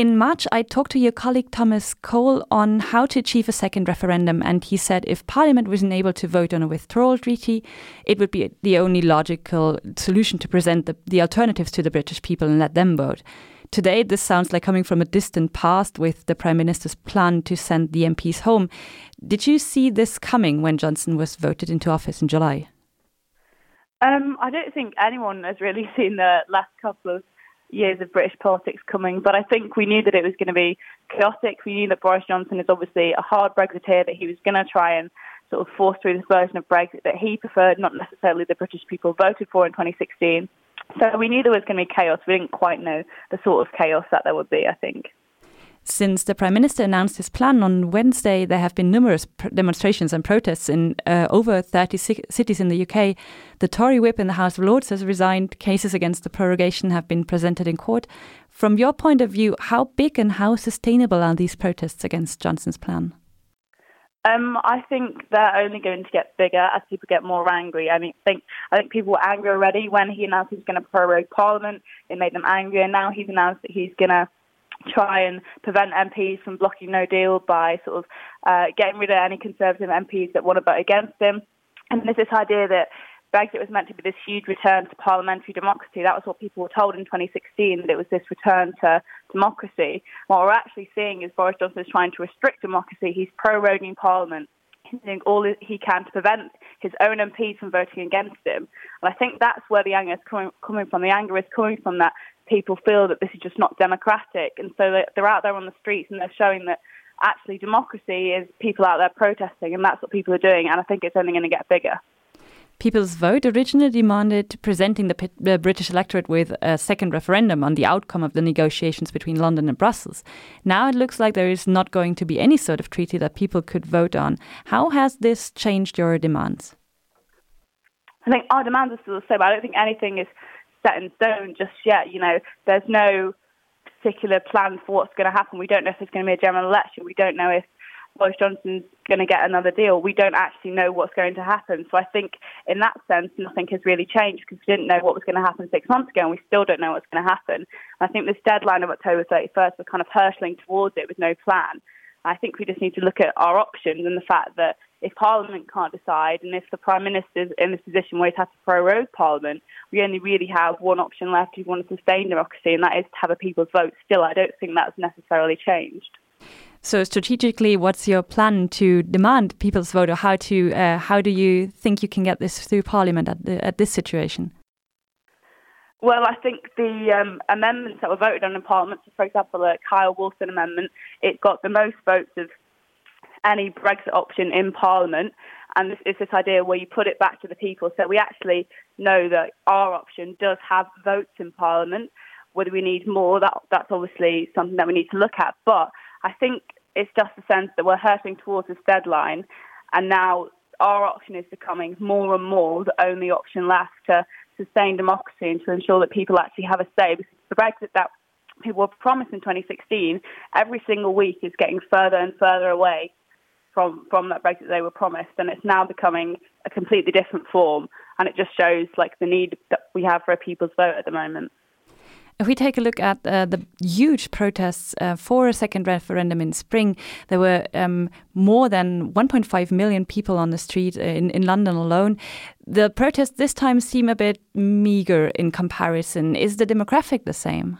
In March, I talked to your colleague Thomas Cole on how to achieve a second referendum, and he said if Parliament wasn't able to vote on a withdrawal treaty, it would be the only logical solution to present the, the alternatives to the British people and let them vote. Today, this sounds like coming from a distant past with the Prime Minister's plan to send the MPs home. Did you see this coming when Johnson was voted into office in July? Um, I don't think anyone has really seen the last couple of years of British politics coming, but I think we knew that it was going to be chaotic. We knew that Boris Johnson is obviously a hard Brexiteer, that he was going to try and sort of force through this version of Brexit that he preferred, not necessarily the British people voted for in 2016. So we knew there was going to be chaos. We didn't quite know the sort of chaos that there would be, I think. Since the Prime Minister announced his plan on Wednesday, there have been numerous demonstrations and protests in uh, over 30 cities in the UK. The Tory whip in the House of Lords has resigned. Cases against the prorogation have been presented in court. From your point of view, how big and how sustainable are these protests against Johnson's plan? Um, I think they're only going to get bigger as people get more angry. I mean, think I think people were angry already when he announced he was going to prorogue Parliament. It made them angry, and now he's announced that he's going to try and prevent MPs from blocking No Deal by sort of uh, getting rid of any Conservative MPs that want to vote against him. And there's this idea that Brexit was meant to be this huge return to parliamentary democracy. That was what people were told in 2016, that it was this return to democracy. What we're actually seeing is Boris Johnson is trying to restrict democracy. He's proroguing Parliament. He's doing all he can to prevent his own MPs from voting against him. And I think that's where the anger is coming, coming from. The anger is coming from that people feel that this is just not democratic. And so they're out there on the streets and they're showing that actually democracy is people out there protesting, and that's what people are doing. And I think it's only going to get bigger. People's Vote originally demanded presenting the, the, uh, British electorate with a second referendum on the outcome of the negotiations between London and Brussels. Now it looks like there is not going to be any sort of treaty that people could vote on. How has this changed your demands? I think our demands are still the same. I don't think anything is set in stone just yet. You know, there's no particular plan for what's going to happen. We don't know if there's going to be a general election. We don't know if Boris Johnson's going to get another deal. We don't actually know what's going to happen. So I think in that sense, nothing has really changed because we didn't know what was going to happen six months ago and we still don't know what's going to happen. I think this deadline of October 31st, we're kind of hurtling towards it with no plan. I think we just need to look at our options and the fact that if Parliament can't decide and if the Prime Minister is in this position where he's had to prorogue Parliament, we only really have one option left if we want to sustain democracy, and that is to have a people's vote. Still, I don't think that's necessarily changed. So strategically, what's your plan to demand people's vote, or how to uh, how do you think you can get this through Parliament at the, at this situation? Well, I think the um, amendments that were voted on in Parliament, so for example, the Kyle Wilson amendment, it got the most votes of any Brexit option in Parliament. And it's this idea where you put it back to the people. So we actually know that our option does have votes in Parliament. Whether we need more, that that's obviously something that we need to look at. But I think it's just a sense that we're hurting towards this deadline, and now our option is becoming more and more the only option left to sustain democracy and to ensure that people actually have a say. Because the Brexit that people were promised in 2016, every single week is getting further and further away from from that Brexit they were promised, and it's now becoming a completely different form. And it just shows like the need that we have for a people's vote at the moment. If we take a look at uh, the huge protests uh, for a second referendum in spring, there were um, more than 1.5 million people on the street uh, in, in London alone. The protests this time seem a bit meager in comparison. Is the demographic the same?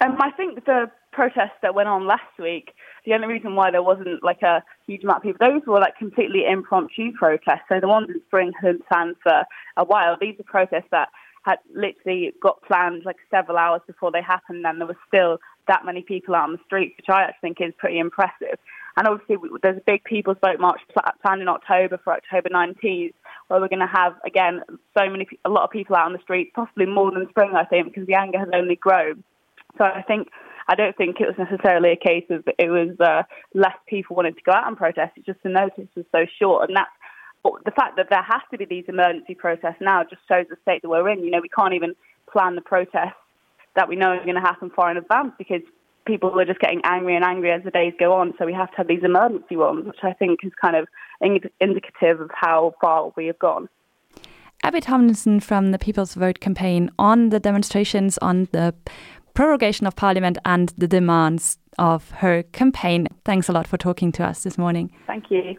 Um, I think the protests that went on last week, the only reason why there wasn't like a huge amount of people, those were like completely impromptu protests. So the ones in spring had planned for a while. These are protests that had literally got planned like several hours before they happened, and there was still that many people out on the streets, which I actually think is pretty impressive. And obviously, there's a big People's Vote March planned in October for October 19th, where we're going to have again so many, a lot of people out on the streets, possibly more than spring, I think, because the anger has only grown. So I think I don't think it was necessarily a case of it was uh, less people wanting to go out and protest. It's just the notice was so short, and that's the fact that there has to be these emergency protests now just shows the state that we're in. You know, we can't even plan the protests that we know are going to happen far in advance because people are just getting angry and angry as the days go on. So we have to have these emergency ones, which I think is kind of indicative of how far we have gone. Abby Tomlinson from the People's Vote campaign on the demonstrations, on the prorogation of Parliament and the demands of her campaign. Thanks a lot for talking to us this morning. Thank you.